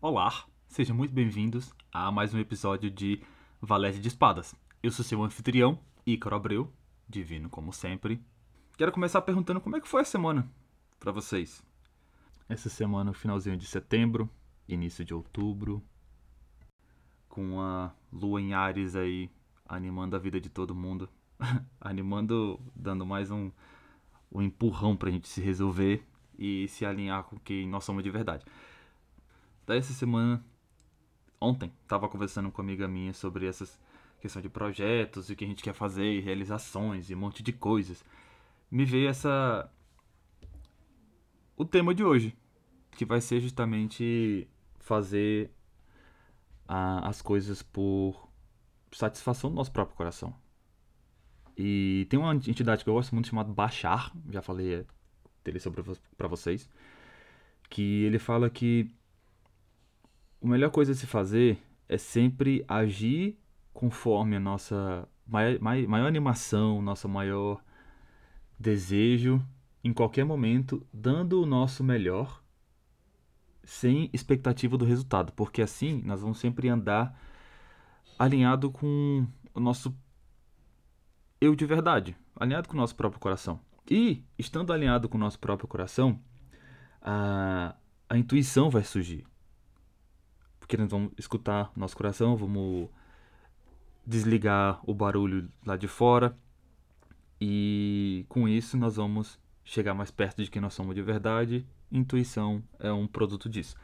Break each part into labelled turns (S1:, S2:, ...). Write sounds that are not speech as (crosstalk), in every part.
S1: Olá, sejam muito bem-vindos a mais um episódio de Valete de Espadas. Eu sou seu anfitrião, Ícaro Abreu, divino como sempre. Quero começar perguntando como é que foi a semana para vocês. Essa semana, finalzinho de setembro, início de outubro, com a lua em Ares aí animando a vida de todo mundo, (laughs) animando, dando mais um, um empurrão pra gente se resolver e se alinhar com quem nós somos de verdade. Daí essa semana, ontem, tava conversando com uma amiga minha sobre essas questão de projetos e o que a gente quer fazer, realizações e um monte de coisas. Me veio essa o tema de hoje, que vai ser justamente fazer a, as coisas por satisfação do nosso próprio coração. E tem uma entidade que eu gosto muito chamada Bachar, já falei dele sobre para vocês, que ele fala que a melhor coisa a se fazer é sempre agir conforme a nossa maior, maior animação, nosso maior desejo em qualquer momento, dando o nosso melhor sem expectativa do resultado, porque assim nós vamos sempre andar alinhado com o nosso eu de verdade, alinhado com o nosso próprio coração. E, estando alinhado com o nosso próprio coração, a, a intuição vai surgir porque nós vamos escutar nosso coração, vamos desligar o barulho lá de fora e com isso nós vamos chegar mais perto de quem nós somos de verdade. Intuição é um produto disso.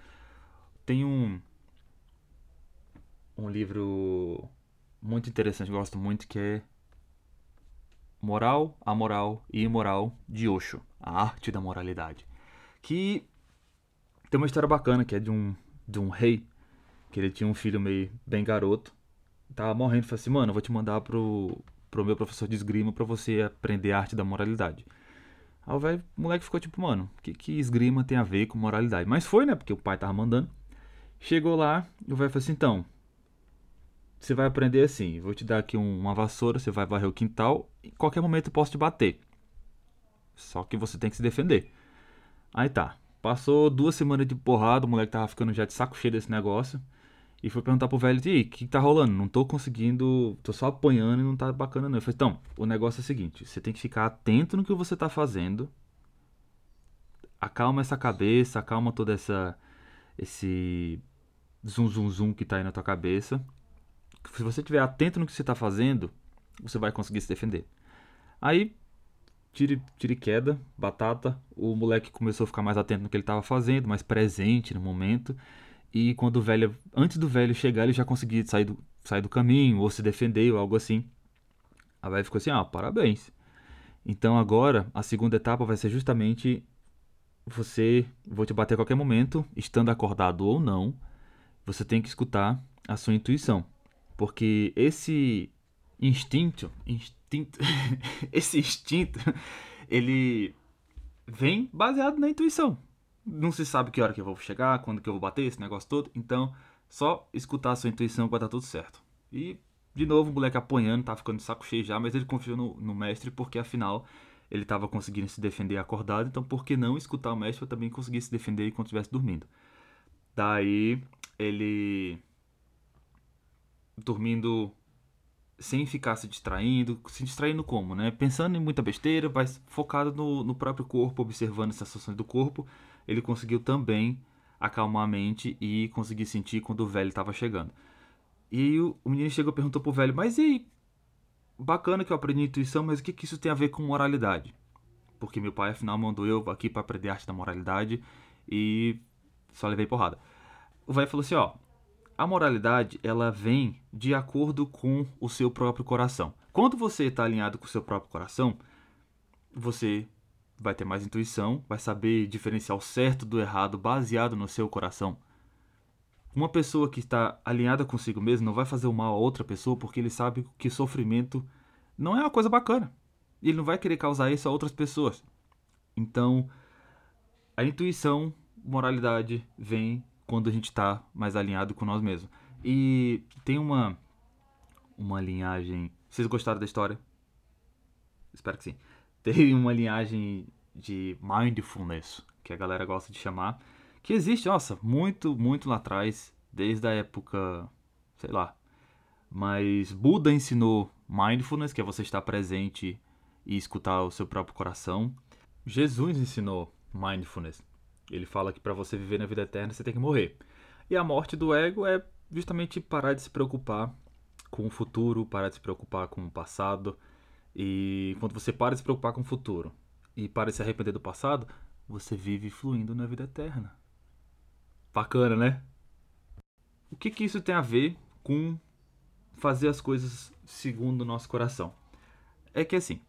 S1: Tem um um livro muito interessante, gosto muito, que é Moral, Amoral e Imoral de Osho, a arte da moralidade. Que tem uma história bacana que é de um de um rei que ele tinha um filho meio bem garoto. Tava morrendo, falei assim, mano, eu vou te mandar pro, pro meu professor de esgrima para você aprender a arte da moralidade. Aí o velho moleque ficou tipo, mano, o que, que esgrima tem a ver com moralidade? Mas foi, né? Porque o pai tava mandando. Chegou lá, o velho falou assim, então, você vai aprender assim, vou te dar aqui um, uma vassoura, você vai varrer o quintal, em qualquer momento eu posso te bater. Só que você tem que se defender. Aí tá, passou duas semanas de porrada, o moleque tava ficando já de saco cheio desse negócio. E foi perguntar pro velho, e o que, tá rolando? Não tô conseguindo, tô só apanhando e não tá bacana não. Eu falei, então, o negócio é o seguinte, você tem que ficar atento no que você tá fazendo. Acalma essa cabeça, acalma toda essa esse zum zum zum que tá aí na tua cabeça. Se você estiver atento no que você tá fazendo, você vai conseguir se defender. Aí, tire, tire queda, batata, o moleque começou a ficar mais atento no que ele tava fazendo, mais presente no momento. E quando o velho, antes do velho chegar, ele já conseguia sair do, sair do caminho ou se defender ou algo assim. A velha ficou assim: "Ah, parabéns". Então agora a segunda etapa vai ser justamente você, vou te bater a qualquer momento, estando acordado ou não, você tem que escutar a sua intuição, porque esse instinto, instinto, (laughs) esse instinto, (laughs) ele vem baseado na intuição não se sabe que hora que eu vou chegar, quando que eu vou bater, esse negócio todo. Então, só escutar a sua intuição vai dar tudo certo. E, de novo, o moleque apanhando, tá ficando de saco cheio já, mas ele confiou no, no mestre porque, afinal, ele estava conseguindo se defender acordado. Então, por que não escutar o mestre para também conseguir se defender enquanto estivesse dormindo? Daí, ele. Dormindo sem ficar se distraindo, se distraindo como, né? Pensando em muita besteira, mas focado no, no próprio corpo, observando as sensações do corpo ele conseguiu também acalmar a mente e conseguir sentir quando o velho estava chegando. E o, o menino chegou e perguntou pro velho, mas e aí? Bacana que eu aprendi intuição, mas o que, que isso tem a ver com moralidade? Porque meu pai, afinal, mandou eu aqui para aprender arte da moralidade e só levei porrada. O velho falou assim, ó, a moralidade, ela vem de acordo com o seu próprio coração. Quando você está alinhado com o seu próprio coração, você vai ter mais intuição, vai saber diferenciar o certo do errado baseado no seu coração. Uma pessoa que está alinhada consigo mesmo não vai fazer o mal a outra pessoa porque ele sabe que sofrimento não é uma coisa bacana. E ele não vai querer causar isso a outras pessoas. Então, a intuição, moralidade vem quando a gente está mais alinhado com nós mesmos. E tem uma uma linhagem. Vocês gostaram da história? Espero que sim tem uma linhagem de mindfulness, que a galera gosta de chamar, que existe, nossa, muito, muito lá atrás, desde a época, sei lá. Mas Buda ensinou mindfulness, que é você estar presente e escutar o seu próprio coração. Jesus ensinou mindfulness. Ele fala que para você viver na vida eterna você tem que morrer. E a morte do ego é justamente parar de se preocupar com o futuro, parar de se preocupar com o passado. E quando você para de se preocupar com o futuro e para de se arrepender do passado, você vive fluindo na vida eterna. Bacana, né? O que, que isso tem a ver com fazer as coisas segundo o nosso coração? É que assim,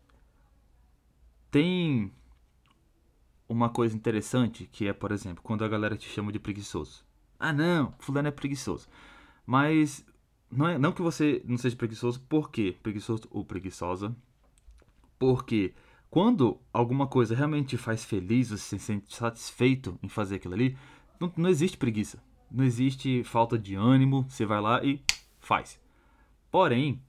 S1: tem uma coisa interessante que é, por exemplo, quando a galera te chama de preguiçoso. Ah, não, fulano é preguiçoso. Mas não, é, não que você não seja preguiçoso, por quê? Preguiçoso ou preguiçosa. Porque quando alguma coisa realmente te faz feliz, você se sente satisfeito em fazer aquilo ali, não, não existe preguiça. Não existe falta de ânimo. Você vai lá e faz. Porém,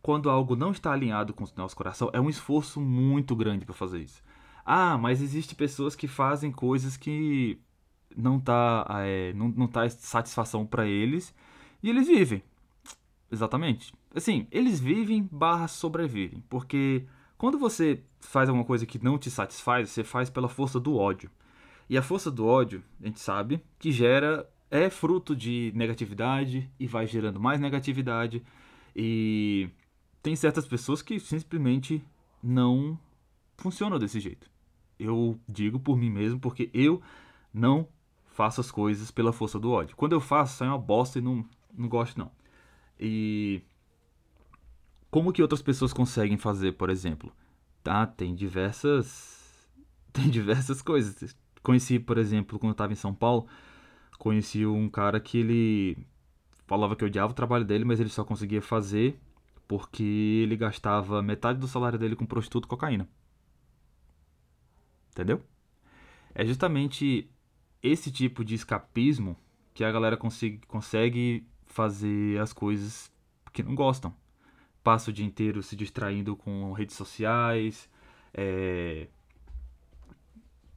S1: quando algo não está alinhado com o nosso coração, é um esforço muito grande para fazer isso. Ah, mas existe pessoas que fazem coisas que não tá, é, não, não tá satisfação para eles e eles vivem. Exatamente. Assim, eles vivem barra sobrevivem, porque quando você faz alguma coisa que não te satisfaz, você faz pela força do ódio. E a força do ódio, a gente sabe, que gera é fruto de negatividade e vai gerando mais negatividade. E tem certas pessoas que simplesmente não funcionam desse jeito. Eu digo por mim mesmo porque eu não faço as coisas pela força do ódio. Quando eu faço, sai uma bosta e não, não gosto não. E como que outras pessoas conseguem fazer, por exemplo? Tá, tem diversas (laughs) tem diversas coisas conheci, por exemplo, quando eu estava em São Paulo, conheci um cara que ele falava que odiava o trabalho dele, mas ele só conseguia fazer porque ele gastava metade do salário dele com prostituto e cocaína. Entendeu? É justamente esse tipo de escapismo que a galera consegue, consegue fazer as coisas que não gostam. Passa o dia inteiro se distraindo com redes sociais, é,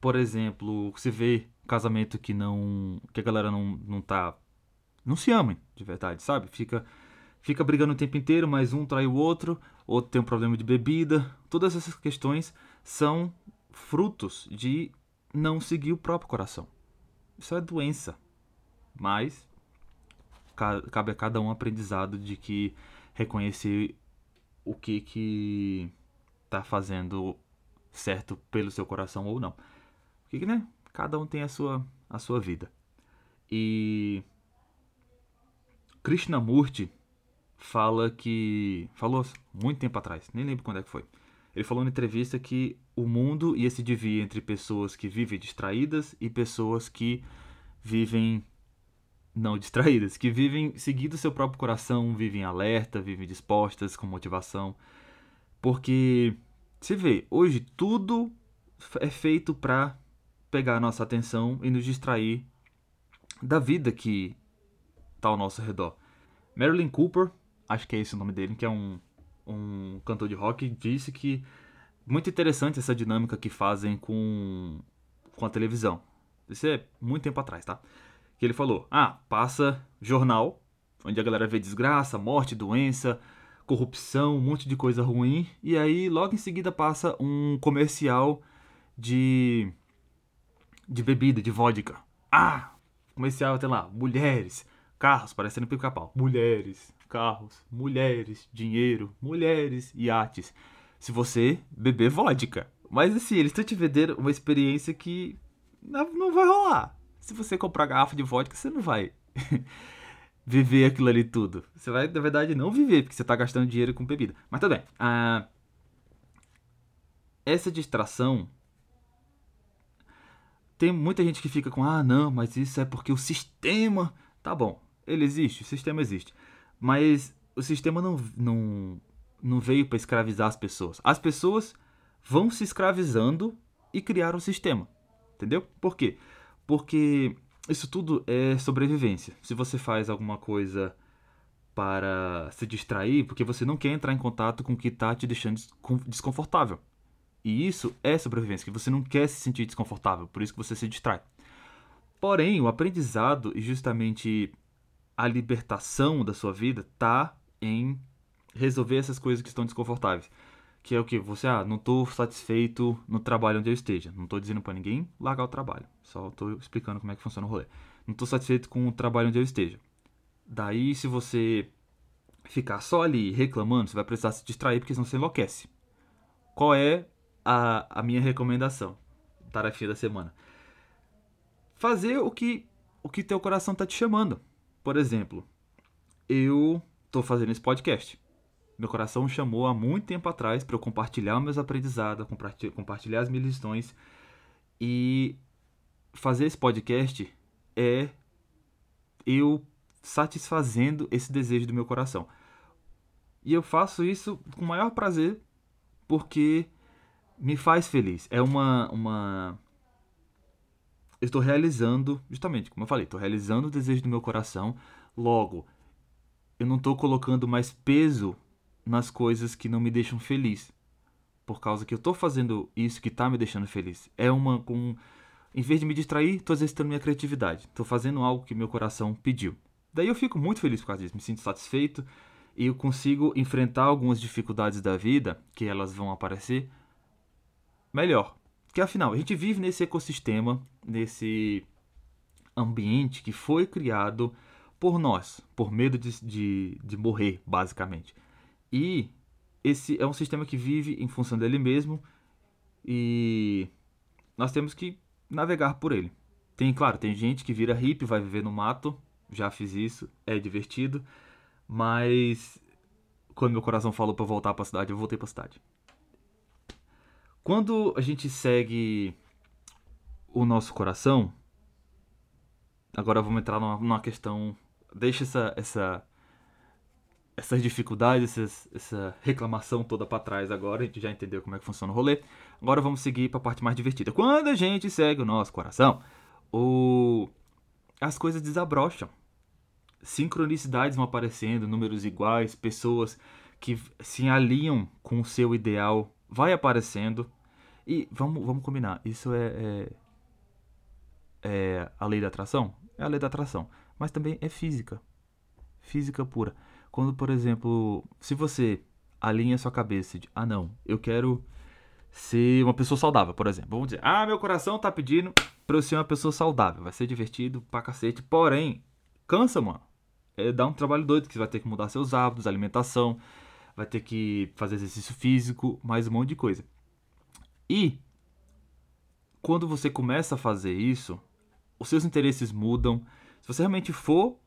S1: por exemplo, se vê casamento que não. que a galera não, não tá. não se amem, de verdade, sabe? Fica, fica brigando o tempo inteiro, mas um trai o outro, outro tem um problema de bebida. Todas essas questões são frutos de não seguir o próprio coração. Isso é doença. Mas cabe a cada um aprendizado de que reconhecer o que que tá fazendo certo pelo seu coração ou não. Porque, né? Cada um tem a sua, a sua vida. E Krishnamurti fala que. Falou muito tempo atrás, nem lembro quando é que foi. Ele falou na entrevista que o mundo ia se dividir entre pessoas que vivem distraídas e pessoas que vivem não distraídas, que vivem seguindo seu próprio coração, vivem alerta, vivem dispostas, com motivação. Porque, você vê, hoje tudo é feito para pegar a nossa atenção e nos distrair da vida que está ao nosso redor. Marilyn Cooper, acho que é esse o nome dele, que é um, um cantor de rock, disse que muito interessante essa dinâmica que fazem com, com a televisão. Isso é muito tempo atrás, tá? Que ele falou: ah, passa jornal, onde a galera vê desgraça, morte, doença, corrupção, um monte de coisa ruim, e aí logo em seguida passa um comercial de de bebida, de vodka. Ah! Comercial até lá, mulheres, carros, parecendo pica-pau. Mulheres, carros, mulheres, dinheiro, mulheres, iates. Se você beber vodka. Mas assim, eles estão te vendendo uma experiência que não vai rolar. Se você comprar garrafa de vodka, você não vai (laughs) viver aquilo ali tudo. Você vai, na verdade, não viver, porque você está gastando dinheiro com bebida. Mas tudo bem. Ah, essa distração tem muita gente que fica com, ah, não, mas isso é porque o sistema. Tá bom, ele existe, o sistema existe. Mas o sistema não, não, não veio para escravizar as pessoas. As pessoas vão se escravizando e criaram um sistema. Entendeu? Por quê? Porque isso tudo é sobrevivência. Se você faz alguma coisa para se distrair, porque você não quer entrar em contato com o que está te deixando desconfortável. E isso é sobrevivência, que você não quer se sentir desconfortável, por isso que você se distrai. Porém, o aprendizado e justamente a libertação da sua vida tá em resolver essas coisas que estão desconfortáveis. Que é o que? Você, ah, não estou satisfeito no trabalho onde eu esteja. Não estou dizendo para ninguém largar o trabalho. Só estou explicando como é que funciona o rolê. Não estou satisfeito com o trabalho onde eu esteja. Daí, se você ficar só ali reclamando, você vai precisar se distrair porque senão você enlouquece. Qual é a, a minha recomendação? Tarefinha da semana. Fazer o que o que teu coração tá te chamando. Por exemplo, eu tô fazendo esse podcast. Meu coração chamou há muito tempo atrás para eu compartilhar meus aprendizados, compartilhar as minhas lições. E fazer esse podcast é eu satisfazendo esse desejo do meu coração. E eu faço isso com o maior prazer porque me faz feliz. É uma. uma... Eu estou realizando, justamente, como eu falei, estou realizando o desejo do meu coração. Logo, eu não estou colocando mais peso nas coisas que não me deixam feliz. Por causa que eu estou fazendo isso que está me deixando feliz. É uma. Com, em vez de me distrair, estou exercitando minha criatividade. Estou fazendo algo que meu coração pediu. Daí eu fico muito feliz por causa disso. Me sinto satisfeito e eu consigo enfrentar algumas dificuldades da vida, que elas vão aparecer, melhor. Que afinal, a gente vive nesse ecossistema, nesse ambiente que foi criado por nós, por medo de, de, de morrer, basicamente. E esse é um sistema que vive em função dele mesmo e nós temos que navegar por ele. Tem, claro, tem gente que vira hippie, vai viver no mato, já fiz isso, é divertido, mas quando meu coração falou para voltar para a cidade, eu voltei para a cidade. Quando a gente segue o nosso coração, agora vamos entrar numa, numa questão, deixa essa essa essas dificuldades, essa reclamação toda para trás agora, a gente já entendeu como é que funciona o rolê. Agora vamos seguir para a parte mais divertida. Quando a gente segue o nosso coração, o... as coisas desabrocham. Sincronicidades vão aparecendo, números iguais, pessoas que se alinham com o seu ideal vai aparecendo. E vamos, vamos combinar, isso é, é, é a lei da atração? É a lei da atração. Mas também é física. Física pura. Quando, por exemplo, se você alinha sua cabeça de, ah, não, eu quero ser uma pessoa saudável, por exemplo. Vamos dizer, ah, meu coração tá pedindo pra eu ser uma pessoa saudável. Vai ser divertido pra cacete. Porém, cansa, mano. É, dá um trabalho doido que você vai ter que mudar seus hábitos, alimentação, vai ter que fazer exercício físico, mais um monte de coisa. E quando você começa a fazer isso, os seus interesses mudam. Se você realmente for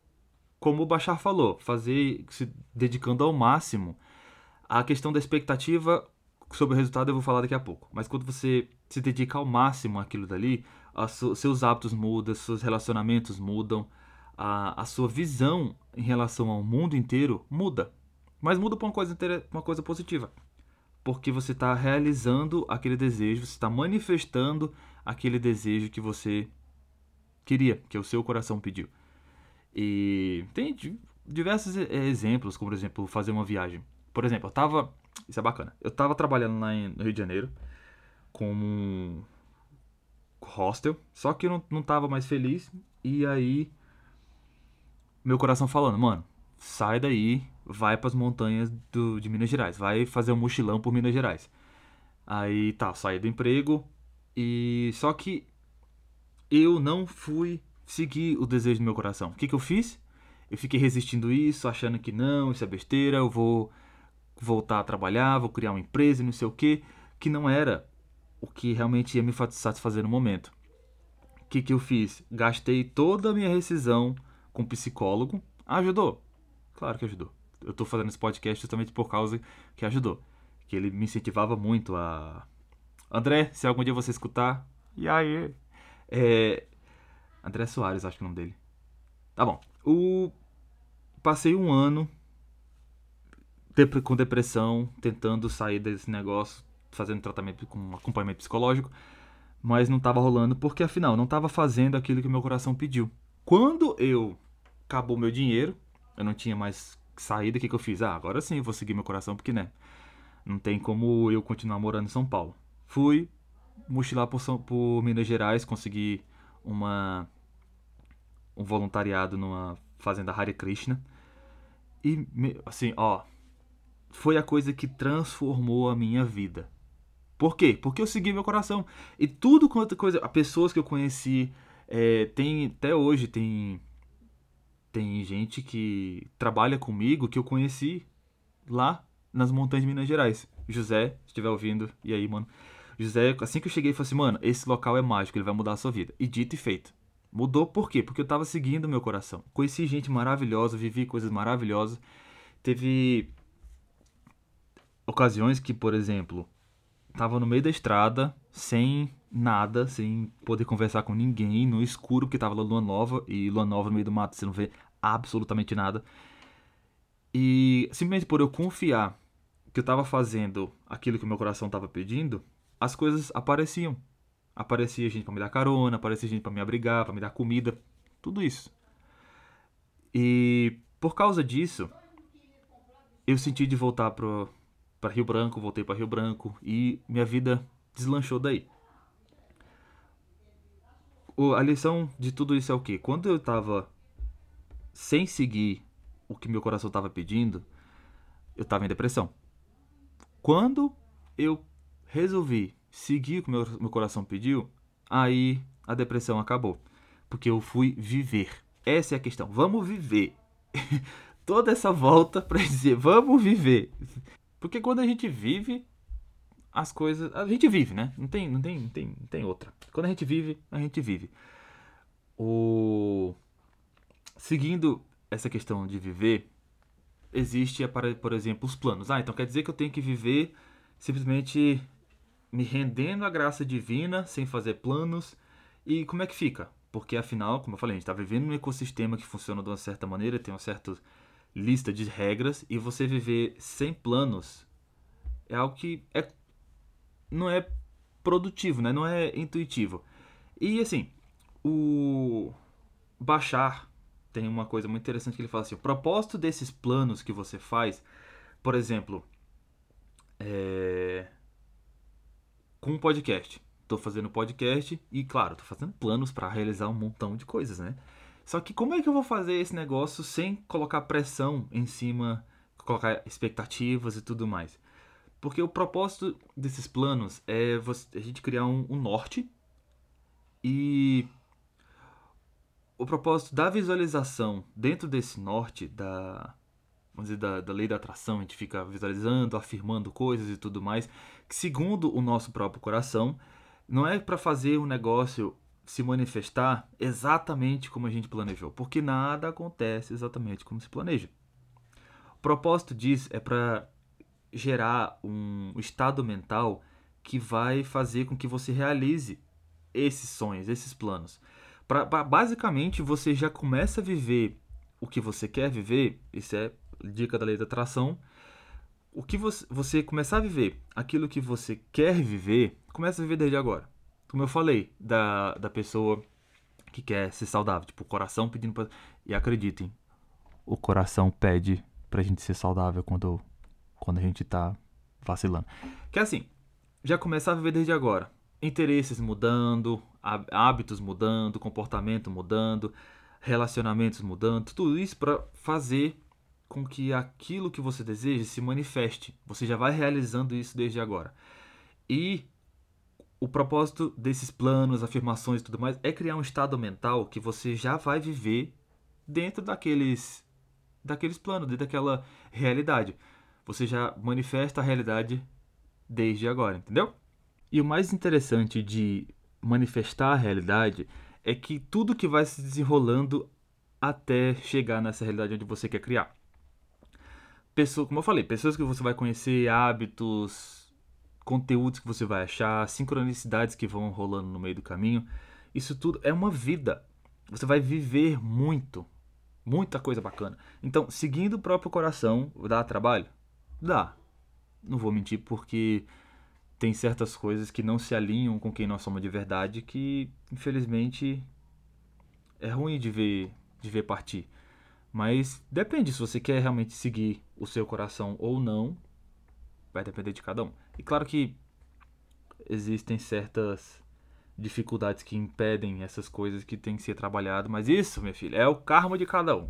S1: como o Bachar falou, fazer se dedicando ao máximo. A questão da expectativa sobre o resultado eu vou falar daqui a pouco. Mas quando você se dedica ao máximo àquilo dali, seus hábitos mudam, seus relacionamentos mudam, a, a sua visão em relação ao mundo inteiro muda. Mas muda para uma coisa, uma coisa positiva. Porque você está realizando aquele desejo, você está manifestando aquele desejo que você queria, que o seu coração pediu. E tem diversos exemplos, como por exemplo, fazer uma viagem. Por exemplo, eu tava. Isso é bacana. Eu tava trabalhando lá no Rio de Janeiro como um hostel, só que eu não, não tava mais feliz. E aí, meu coração falando, mano, sai daí, vai para as montanhas do, de Minas Gerais, vai fazer um mochilão por Minas Gerais. Aí tá, saí do emprego e só que eu não fui seguir o desejo do meu coração. O que, que eu fiz? Eu fiquei resistindo isso, achando que não, isso é besteira, eu vou voltar a trabalhar, vou criar uma empresa e não sei o que, que não era o que realmente ia me satisfazer no momento. O que, que eu fiz? Gastei toda a minha rescisão com psicólogo. Ajudou? Claro que ajudou. Eu estou fazendo esse podcast justamente por causa que ajudou. Que ele me incentivava muito a. André, se algum dia você escutar. E aí? É, André Soares, acho que é o nome dele. Tá bom. O... Passei um ano com depressão, tentando sair desse negócio, fazendo tratamento com acompanhamento psicológico, mas não estava rolando porque afinal não estava fazendo aquilo que meu coração pediu. Quando eu acabou meu dinheiro, eu não tinha mais saída, o que, que eu fiz? Ah, agora sim, vou seguir meu coração porque né, não tem como eu continuar morando em São Paulo. Fui mochilar por, São, por Minas Gerais, consegui uma um voluntariado numa fazenda Hare Krishna. E, assim, ó, foi a coisa que transformou a minha vida. Por quê? Porque eu segui meu coração. E tudo quanto coisa. Pessoas que eu conheci. É, tem até hoje tem tem gente que trabalha comigo que eu conheci lá nas montanhas de Minas Gerais. José, se estiver ouvindo, e aí, mano? José, assim que eu cheguei, falou assim, mano, esse local é mágico, ele vai mudar a sua vida. E dito e feito. Mudou por quê? Porque eu tava seguindo o meu coração. Conheci gente maravilhosa, vivi coisas maravilhosas. Teve ocasiões que, por exemplo, tava no meio da estrada, sem nada, sem poder conversar com ninguém, no escuro, porque tava lua nova, e lua nova no meio do mato você não vê absolutamente nada. E simplesmente por eu confiar que eu tava fazendo aquilo que o meu coração tava pedindo, as coisas apareciam. Aparecia gente para me dar carona, aparecia gente para me abrigar, para me dar comida, tudo isso. E por causa disso, eu senti de voltar para Rio Branco, voltei para Rio Branco e minha vida deslanchou daí. O, a lição de tudo isso é o que? Quando eu estava sem seguir o que meu coração estava pedindo, eu estava em depressão. Quando eu resolvi seguir o que meu, meu coração pediu, aí a depressão acabou. Porque eu fui viver. Essa é a questão. Vamos viver. (laughs) Toda essa volta para dizer, vamos viver. Porque quando a gente vive, as coisas. A gente vive, né? Não tem, não tem, não tem, não tem outra. Quando a gente vive, a gente vive. O... Seguindo essa questão de viver, existe, por exemplo, os planos. Ah, então quer dizer que eu tenho que viver simplesmente me rendendo à graça divina, sem fazer planos. E como é que fica? Porque afinal, como eu falei, a gente está vivendo num ecossistema que funciona de uma certa maneira, tem uma certa lista de regras, e você viver sem planos é algo que é, não é produtivo, né? não é intuitivo. E assim, o baixar tem uma coisa muito interessante que ele fala assim: o propósito desses planos que você faz, por exemplo, é... com um podcast. Estou fazendo podcast e, claro, estou fazendo planos para realizar um montão de coisas, né? Só que como é que eu vou fazer esse negócio sem colocar pressão em cima, colocar expectativas e tudo mais? Porque o propósito desses planos é a gente criar um, um norte e o propósito da visualização dentro desse norte da vamos dizer da, da lei da atração a gente fica visualizando afirmando coisas e tudo mais que segundo o nosso próprio coração não é para fazer o um negócio se manifestar exatamente como a gente planejou porque nada acontece exatamente como se planeja o propósito disso é para gerar um estado mental que vai fazer com que você realize esses sonhos esses planos Pra, pra, basicamente, você já começa a viver o que você quer viver. Isso é dica da lei da atração. O que você, você começar a viver aquilo que você quer viver, começa a viver desde agora. Como eu falei, da, da pessoa que quer ser saudável. Tipo, o coração pedindo pra. E acreditem, o coração pede pra gente ser saudável quando, quando a gente tá vacilando. Que é assim, já começar a viver desde agora. Interesses mudando, hábitos mudando, comportamento mudando, relacionamentos mudando, tudo isso para fazer com que aquilo que você deseja se manifeste. Você já vai realizando isso desde agora. E o propósito desses planos, afirmações e tudo mais é criar um estado mental que você já vai viver dentro daqueles daqueles planos, dentro daquela realidade. Você já manifesta a realidade desde agora, entendeu? E o mais interessante de manifestar a realidade é que tudo que vai se desenrolando até chegar nessa realidade onde você quer criar. Pessoa, como eu falei, pessoas que você vai conhecer, hábitos, conteúdos que você vai achar, sincronicidades que vão rolando no meio do caminho. Isso tudo é uma vida. Você vai viver muito, muita coisa bacana. Então, seguindo o próprio coração, dá trabalho? Dá. Não vou mentir porque tem certas coisas que não se alinham com quem nós somos de verdade que, infelizmente, é ruim de ver, de ver partir. Mas depende se você quer realmente seguir o seu coração ou não, vai depender de cada um. E claro que existem certas dificuldades que impedem essas coisas que tem que ser trabalhado. Mas isso, minha filha, é o karma de cada um.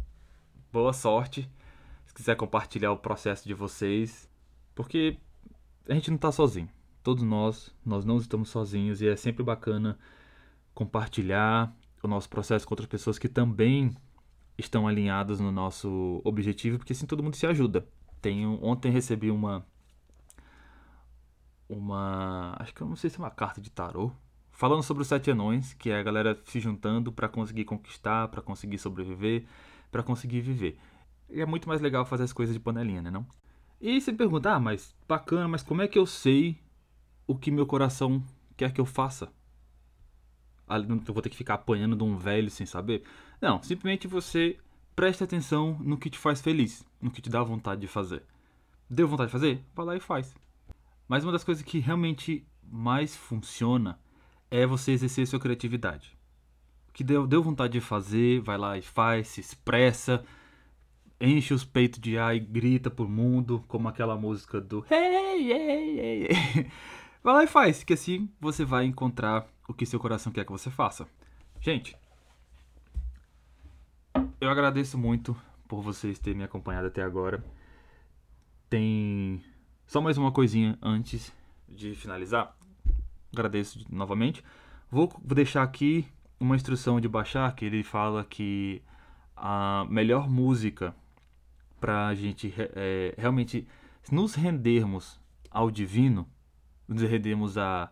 S1: Boa sorte. Se quiser compartilhar o processo de vocês, porque a gente não está sozinho. Todos nós, nós não estamos sozinhos e é sempre bacana compartilhar o nosso processo com outras pessoas que também estão alinhadas no nosso objetivo, porque assim todo mundo se ajuda. Tenho, ontem recebi uma uma, acho que eu não sei se é uma carta de tarô, falando sobre os sete anões, que é a galera se juntando para conseguir conquistar, para conseguir sobreviver, para conseguir viver. E é muito mais legal fazer as coisas de panelinha, né, não? E você me pergunta, ah, mas bacana, mas como é que eu sei o que meu coração quer que eu faça? Eu vou ter que ficar apanhando de um velho sem saber? Não, simplesmente você preste atenção no que te faz feliz, no que te dá vontade de fazer. Deu vontade de fazer? Vai lá e faz. Mas uma das coisas que realmente mais funciona é você exercer sua criatividade. O que deu, deu vontade de fazer, vai lá e faz, se expressa, enche os peitos de ar e grita pro mundo, como aquela música do Hey, hey, hey, hey. (laughs) Vai lá e faz, que assim você vai encontrar o que seu coração quer que você faça. Gente, eu agradeço muito por vocês terem me acompanhado até agora. Tem só mais uma coisinha antes de finalizar. Agradeço novamente. Vou, deixar aqui uma instrução de baixar que ele fala que a melhor música para a gente é, realmente nos rendermos ao divino, nos rendermos a,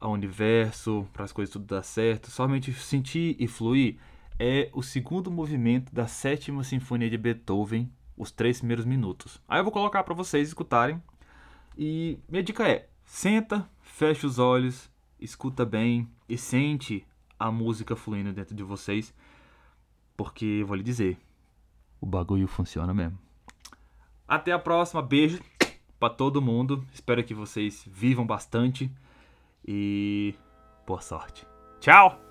S1: ao universo, para as coisas tudo dar certo, somente sentir e fluir, é o segundo movimento da sétima sinfonia de Beethoven, os três primeiros minutos. Aí eu vou colocar para vocês escutarem. E minha dica é: senta, fecha os olhos, escuta bem e sente a música fluindo dentro de vocês, porque vou lhe dizer, o bagulho funciona mesmo. Até a próxima, beijo para todo mundo. Espero que vocês vivam bastante e boa sorte. Tchau.